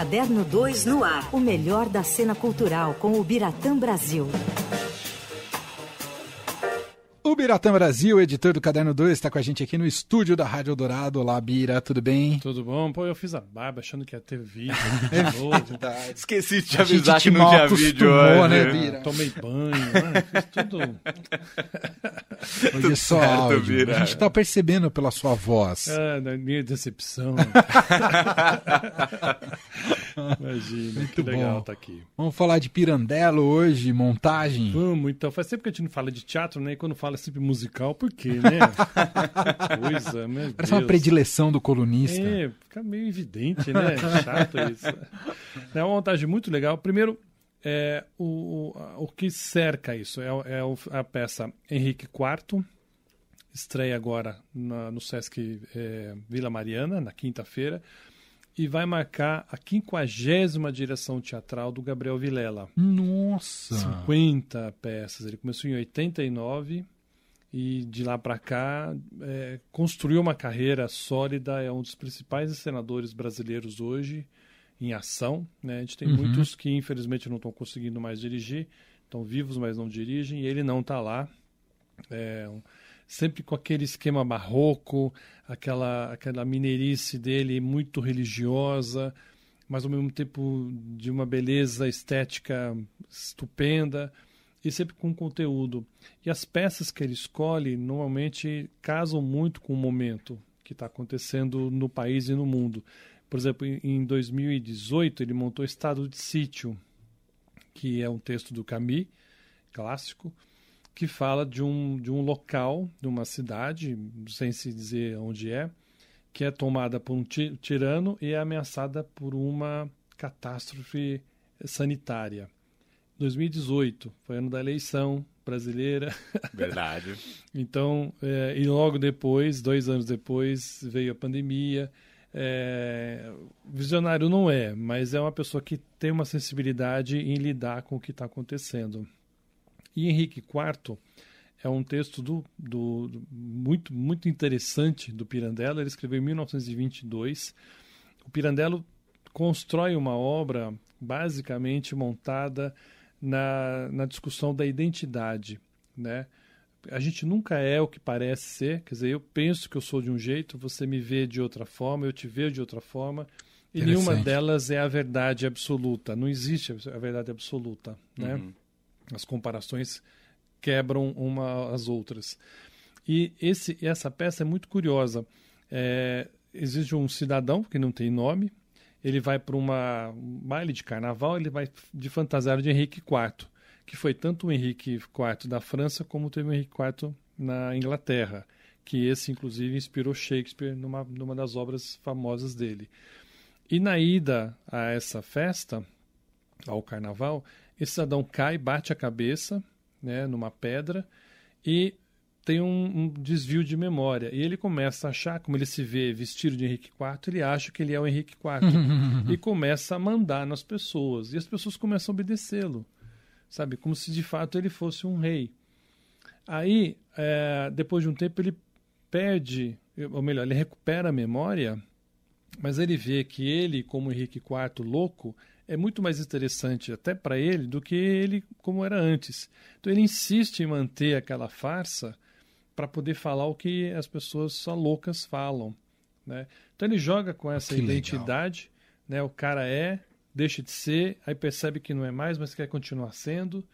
Caderno 2 no ar. O melhor da cena cultural com o Biratã Brasil. Biratã Brasil, editor do Caderno 2, está com a gente aqui no estúdio da Rádio Dourado. Olá, Bira, tudo bem? Tudo bom? Pô, eu fiz a barba achando que ia ter vídeo. É de novo. verdade. Esqueci de te avisar te que não tinha vídeo hoje. né, Bira? Tomei banho, né? fiz tudo. Hoje é só certo, áudio. Bira. A gente está percebendo pela sua voz. Ah, minha decepção. Imagina, que Muito legal bom. estar aqui. Vamos falar de Pirandello hoje, montagem. Vamos, então. Faz tempo que a gente não fala de teatro, né? E quando fala sempre musical, por quê, né? Que coisa, meu Parece uma Deus. predileção do colunista. É, fica meio evidente, né? Chato isso. É uma montagem muito legal. Primeiro, é, o, o, o que cerca isso é, é a peça Henrique IV, estreia agora na- no Sesc é, Vila Mariana, na quinta-feira, e vai marcar a quinquagésima direção teatral do Gabriel Vilela. Nossa! 50 peças. Ele começou em 89 e de lá para cá é, construiu uma carreira sólida. É um dos principais encenadores brasileiros hoje em ação. Né? A gente tem Uhum. muitos que infelizmente não estão conseguindo mais dirigir, estão vivos, mas não dirigem, e ele não está lá. É, um- sempre com aquele esquema barroco, aquela, aquela mineirice dele muito religiosa, mas ao mesmo tempo de uma beleza estética estupenda e sempre com conteúdo. E as peças que ele escolhe normalmente casam muito com o momento que está acontecendo no país e no mundo. Por exemplo, em- em 2018 ele montou Estado de Sítio, que é um texto do Camus, clássico, que fala de um, de um local, de uma cidade, sem se dizer onde é, que é tomada por um ti- tirano e é ameaçada por uma catástrofe sanitária. 2018 foi ano da eleição brasileira. Verdade. Então, é, e logo depois, dois anos depois, veio a pandemia. É, visionário não é, mas é uma pessoa que tem uma sensibilidade em lidar com o que está acontecendo. E Henrique IV é um texto do, do- do- muito, muito interessante do Pirandello. Ele escreveu em 1922. O Pirandello constrói uma obra basicamente montada na, na discussão da identidade, né? A gente nunca é o que parece ser, quer dizer, eu penso que eu sou de um jeito, você me vê de outra forma, eu te vejo de outra forma, e nenhuma delas é a verdade absoluta. Não existe a verdade absoluta, né? Uhum. As comparações quebram uma às outras. E esse, essa peça é muito curiosa. É, existe um cidadão que não tem nome, ele vai para uma um baile de carnaval, ele vai de fantasiário de Henrique IV, que foi tanto o Henrique IV da França como teve o Henrique IV na Inglaterra, que esse inclusive inspirou Shakespeare numa, numa das obras famosas dele. E na ida a essa festa, ao carnaval, esse cidadão cai, bate a cabeça né, numa pedra e tem um, um desvio de memória. E ele começa a achar, como ele se vê vestido de Henrique IV, ele acha que ele é o Henrique IV. e começa a mandar nas pessoas. E as pessoas começam a obedecê-lo. Sabe? Como se de fato ele fosse um rei. Aí, é, depois de um tempo, ele perde, ou melhor, ele recupera a memória, mas ele vê que ele, como Henrique IV louco, é muito mais interessante até para ele do que ele como era antes. Então ele insiste em manter aquela farsa para poder falar o que as pessoas só loucas falam. Né? Então ele joga com essa Que legal. identidade, né? o cara é, deixa de ser, aí percebe que não é mais, mas quer continuar sendo,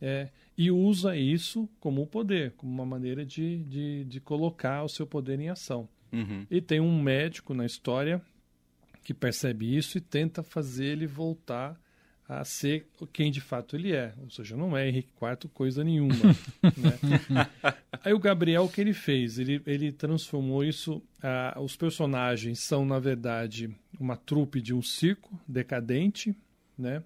é, e usa isso como um poder, como uma maneira de, de, de colocar o seu poder em ação. Uhum. E tem um médico na história que percebe isso e tenta fazer ele voltar a ser quem de fato ele é. Ou seja, não é Henrique IV coisa nenhuma. né? Aí o Gabriel, o que ele fez? Ele, ele transformou isso. ah, os personagens são, na verdade, uma trupe de um circo decadente, né?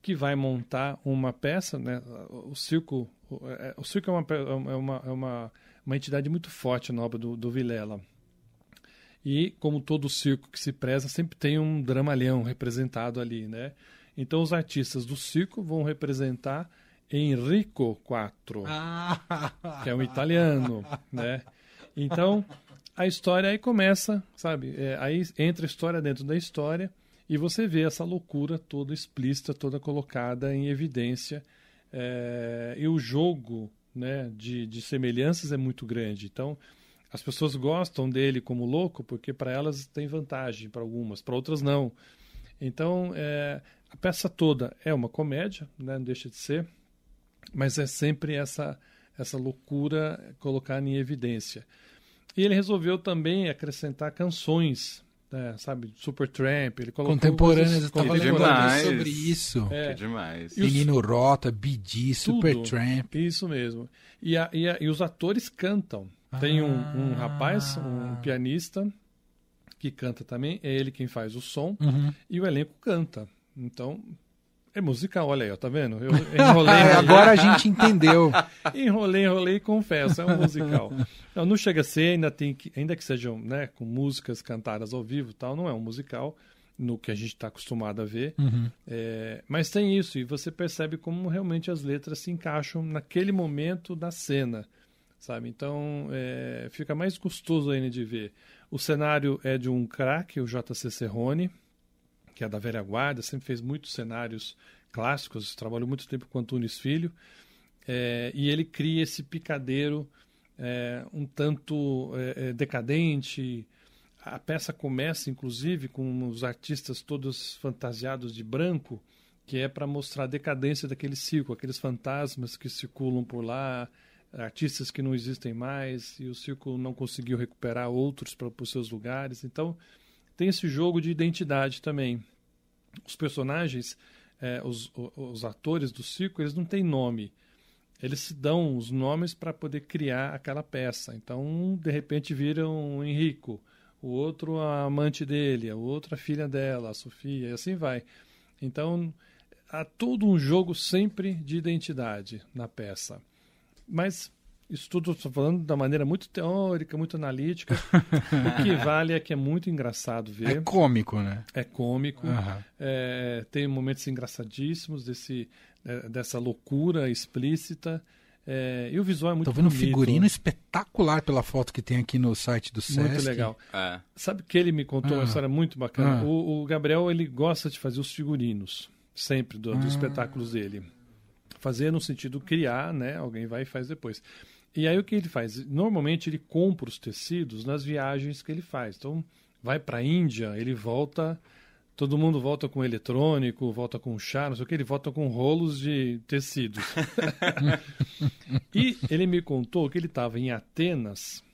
que vai montar uma peça. Né? O circo, o, é- circo é, uma, pe- é, uma, é uma, uma entidade muito forte na obra do, do Vilela. E, como todo circo que se preza, sempre tem um dramalhão representado ali, né? Então, os artistas do circo vão representar Enrico IV, que é um italiano, né? Então, a história aí começa, sabe? É, aí entra a história dentro da história E você vê essa loucura toda explícita, toda colocada em evidência. É, e o jogo né, de, de semelhanças é muito grande. Então, as pessoas gostam dele como louco porque para elas tem vantagem, para algumas, para outras não. Então, é, a peça toda é uma comédia, né, não deixa de ser, mas é sempre essa, essa loucura colocada em evidência. E ele resolveu também acrescentar canções, né, sabe, Supertramp, ele colocou contemporâneas, eu estava lembrando sobre isso. É. Que demais. Menino Rota, BD, Supertramp. Isso mesmo. E, a, e, a, e, os atores cantam. Tem um, um, rapaz, um pianista, que canta também, é ele quem faz o som, uhum. e o elenco canta. Então, é musical, olha aí, ó, tá vendo? Eu enrolei. Agora a gente entendeu. enrolei, enrolei e confesso, é um musical. Não, não chega a ser, ainda tem que, ainda que sejam, né, com músicas cantadas ao vivo, tal, não é um musical no que a gente está acostumado a ver. Uhum. É, mas tem isso e você percebe como realmente as letras se encaixam naquele momento da cena, sabe? Então é, fica mais gostoso ainda de ver. O cenário é de um craque, o J.C. Serrone que é da velha guarda, sempre fez muitos cenários clássicos, trabalhou muito tempo com Antunes Filho, é, e ele cria esse picadeiro é, um tanto é, é, decadente. A peça começa, inclusive, com os artistas todos fantasiados de branco, que é para mostrar a decadência daquele circo, aqueles fantasmas que circulam por lá, artistas que não existem mais, e o circo não conseguiu recuperar outros para os seus lugares. Então, tem esse jogo de identidade também. Os personagens, é, os, os atores do circo, eles não têm nome. Eles se dão os nomes para poder criar aquela peça. Então, de repente, vira um Henrico, o outro a amante dele, o outro a filha dela, a Sofia, e assim vai. Então, há todo um jogo sempre de identidade na peça. Mas isso tudo estou falando da maneira muito teórica, muito analítica. o que vale é que é muito engraçado ver. É cômico, né? É cômico. Uhum. É, tem momentos engraçadíssimos desse, é, dessa loucura explícita. É, e o visual é muito Tô vendo bonito. um figurino espetacular pela foto que tem aqui no site do Sesc. Muito legal. É. Sabe que ele me contou uma Ah. história muito bacana? Ah. O, o Gabriel, ele gosta de fazer os figurinos, sempre, do- dos Ah. espetáculos dele. Fazer no sentido criar, né? Alguém vai e faz depois. E aí o que ele faz? Normalmente ele compra os tecidos nas viagens que ele faz. Então, vai para a Índia, ele volta, todo mundo volta com eletrônico, volta com chá, não sei o que, ele volta com rolos de tecidos. e ele me contou que ele estava em Atenas,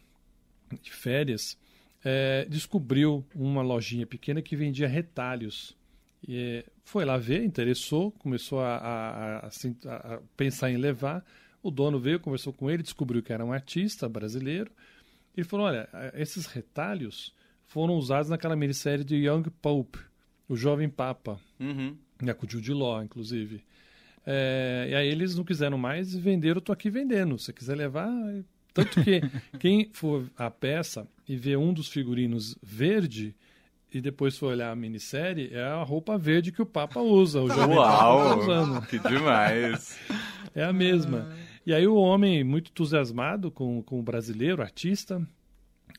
de férias, é, descobriu uma lojinha pequena que vendia retalhos. E, é, foi lá ver, interessou, começou a, a- a- a- pensar em levar. O dono veio, conversou com ele, descobriu que era um artista brasileiro. Ele falou: Olha, eh, esses retalhos foram usados naquela minissérie de Young Pope, o Jovem Papa, Uhum. né, com Jude Law, inclusive. É, e aí eles não quiseram mais e venderam, tô aqui vendendo. Se você quiser levar. Tanto que quem for a peça e ver um dos figurinos verde e depois for olhar a minissérie, é a roupa verde que o Papa usa. O Jovem Papa tá Uau! usando. Que demais! É a mesma. E aí o homem, muito entusiasmado com, com o brasileiro, artista,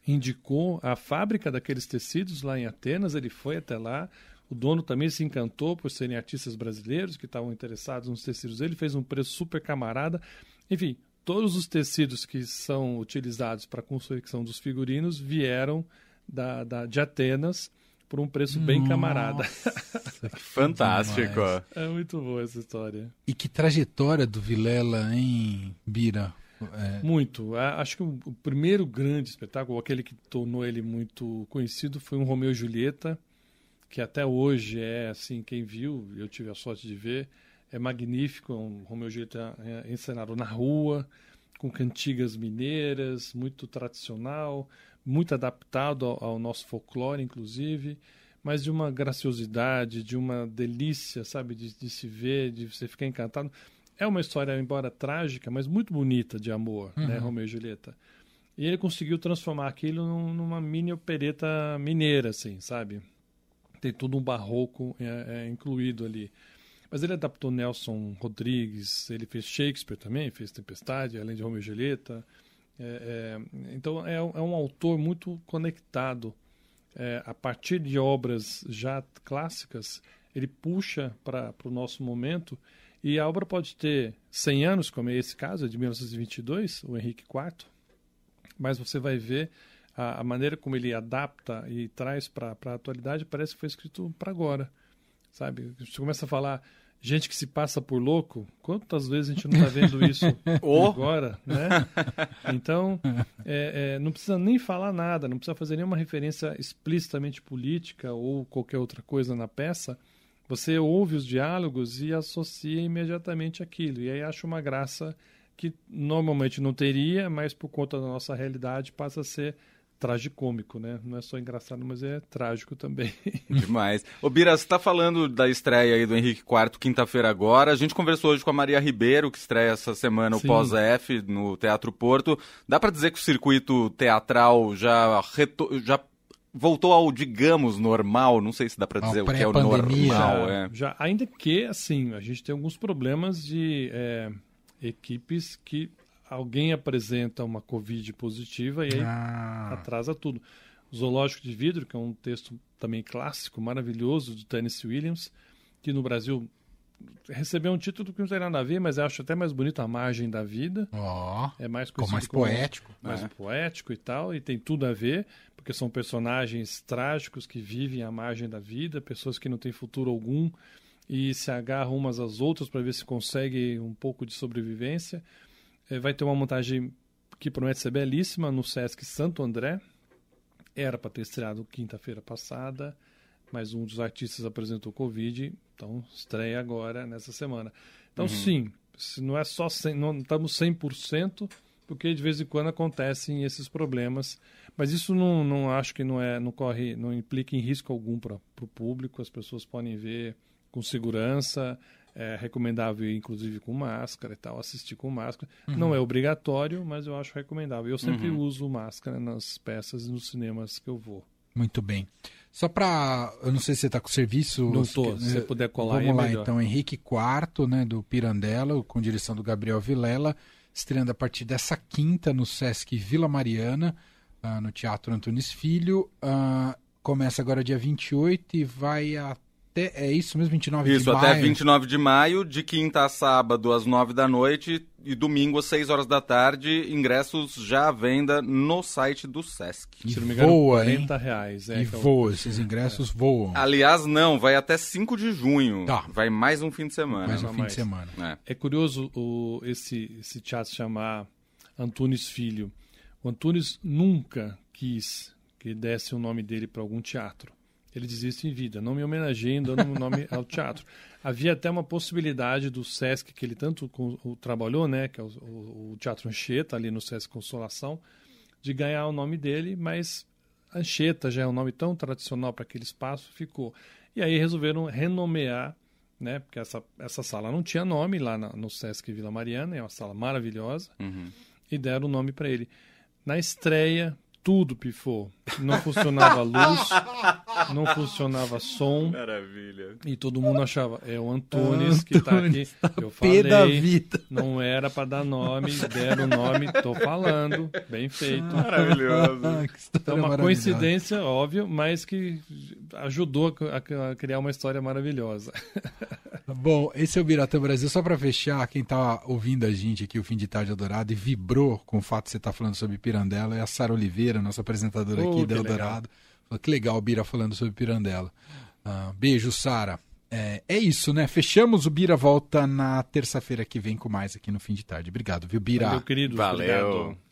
indicou a fábrica daqueles tecidos lá em Atenas, ele foi até lá. O dono também se encantou por serem artistas brasileiros que estavam interessados nos tecidos dele, fez um preço super camarada. Enfim, todos os tecidos que são utilizados para a confecção dos figurinos vieram da, da- de Atenas por um preço bem camarada. Nossa, Fantástico! É muito boa essa história. E que trajetória do Vilela, hein, Bira? É, Muito. A- Acho que o, o primeiro grande espetáculo, aquele que tornou ele muito conhecido, foi um Romeu e Julieta, que até hoje é assim, quem viu, eu tive a sorte de ver, é magnífico, é um Romeu e Julieta é, encenado na rua, com cantigas mineiras, muito tradicional, muito adaptado ao, ao nosso folclore, inclusive, mas de uma graciosidade, de uma delícia, sabe, de, de se ver, de você ficar encantado. É uma história, embora trágica, mas muito bonita de amor, né, Romeu e Julieta. E ele conseguiu transformar aquilo num- numa mini opereta mineira, assim, sabe? Tem todo um barroco é, é, incluído ali. Mas ele adaptou Nelson Rodrigues, ele fez Shakespeare também, fez Tempestade, além de Romeu e Julieta. É, é, então é, é um autor muito conectado. É, a partir de obras já clássicas, ele puxa para o nosso momento. E a obra pode ter 100 anos, como é esse caso, é de 1922, o Henrique IV, mas você vai ver a, a maneira como ele adapta e traz para a atualidade, parece que foi escrito para agora, sabe? Você começa a falar gente que se passa por louco, quantas vezes a gente não está vendo isso agora, né? Então, é, é, não precisa nem falar nada, não precisa fazer nenhuma referência explicitamente política ou qualquer outra coisa na peça. Você ouve os diálogos e associa imediatamente aquilo. E aí acha uma graça que normalmente não teria, mas por conta da nossa realidade passa a ser tragicômico, né? Não é só engraçado, mas é trágico também. Demais. Ô Bira, você está falando da estreia aí do Henrique IV, quinta-feira agora. A gente conversou hoje com a Maria Ribeiro, que estreia essa semana o Pós-F no Teatro Porto. Dá para dizer que o circuito teatral já, reto... já voltou ao, digamos, normal? Não sei se dá para dizer o que é o normal. Já, é. já, ainda que, assim, a gente tem alguns problemas de é, equipes que alguém apresenta uma Covid positiva e aí ah. atrasa tudo. O Zoológico de Vidro, que é um texto também clássico, maravilhoso, de Tennessee Williams, que no Brasil recebeu um título que não tem nada a ver, mas acho até mais bonito a margem da vida. Oh, é mais mais poético. Mais é. poético e tal, e tem tudo a ver, porque são personagens trágicos que vivem à margem da vida, pessoas que não têm futuro algum e se agarram umas às outras para ver se conseguem um pouco de sobrevivência. É, vai ter uma montagem que promete ser belíssima no Sesc Santo André. Era para ter estreado quinta-feira passada, mas um dos artistas apresentou Covid, então estreia agora nessa semana. Então, uhum. sim, não é só 100, não estamos 100%, porque de vez em quando acontecem esses problemas. Mas isso não, não acho que não é, não corre, não implica em risco algum para o público. As pessoas podem ver com segurança. É recomendável, inclusive, com máscara e tal, assistir com máscara. Uhum. Não é obrigatório, mas eu acho recomendável. Eu sempre uhum. uso máscara nas peças e nos cinemas que eu vou. Muito bem. Só para. Eu não sei se você está com serviço. Não estou. Se você puder colar Vamos é lá, melhor. então. Henrique IV, né, do Pirandello, com direção do Gabriel Vilela, estreando a partir dessa quinta no Sesc Vila Mariana, uh, no Teatro Antunes Filho. Uh, começa agora dia 28 e vai até até, é isso mesmo, 29 isso, de maio? Isso, até 29 de maio, de quinta a sábado às 9 da noite e domingo às 6 horas da tarde. Ingressos já à venda no site do Sesc. E Se não me engano, voa, 40 hein? reais. É, e voa, esses ingressos é. voam. Aliás, não, vai até 5 de junho. Tá. Vai mais um fim de semana. Mais um fim mais. de semana. É, é curioso o, esse, esse teatro chamar Antunes Filho. O Antunes nunca quis que desse o nome dele para algum teatro ele desiste em vida. Não me homenageiem dando o nome ao teatro. Havia até uma possibilidade do Sesc, que ele tanto trabalhou, né, que é o, o, o Teatro Anchieta, ali no Sesc Consolação, de ganhar o nome dele, mas Anchieta já é um nome tão tradicional para aquele espaço, ficou. E aí resolveram renomear, né, porque essa, essa sala não tinha nome lá na, no Sesc Vila Mariana, é uma sala maravilhosa, uhum. e deram o nome para ele. Na estreia, tudo pifou. Não funcionava luz, não funcionava som. Maravilha. E todo mundo achava, é o Antunes que está aqui. Tá Eu falei, da vida. não era para dar nome, deram o nome, tô falando, bem feito. Maravilhoso. Então, uma coincidência, óbvio, mas que ajudou a, criar uma história maravilhosa. Bom, esse é o Biratã Brasil. Só para fechar, quem está ouvindo a gente aqui, o Fim de Tarde Adorado, e vibrou com o fato de você estar tá falando sobre Pirandela, é a Sara Oliveira, nossa apresentadora oh, aqui da Eldorado. Legal. Que legal o Bira falando sobre Pirandela. Uh, beijo, Sara. É, é, isso, né? Fechamos. O Bira volta na terça-feira que vem com mais aqui no fim de tarde. Obrigado, viu, Bira? Valeu, querido. Valeu. Obrigado.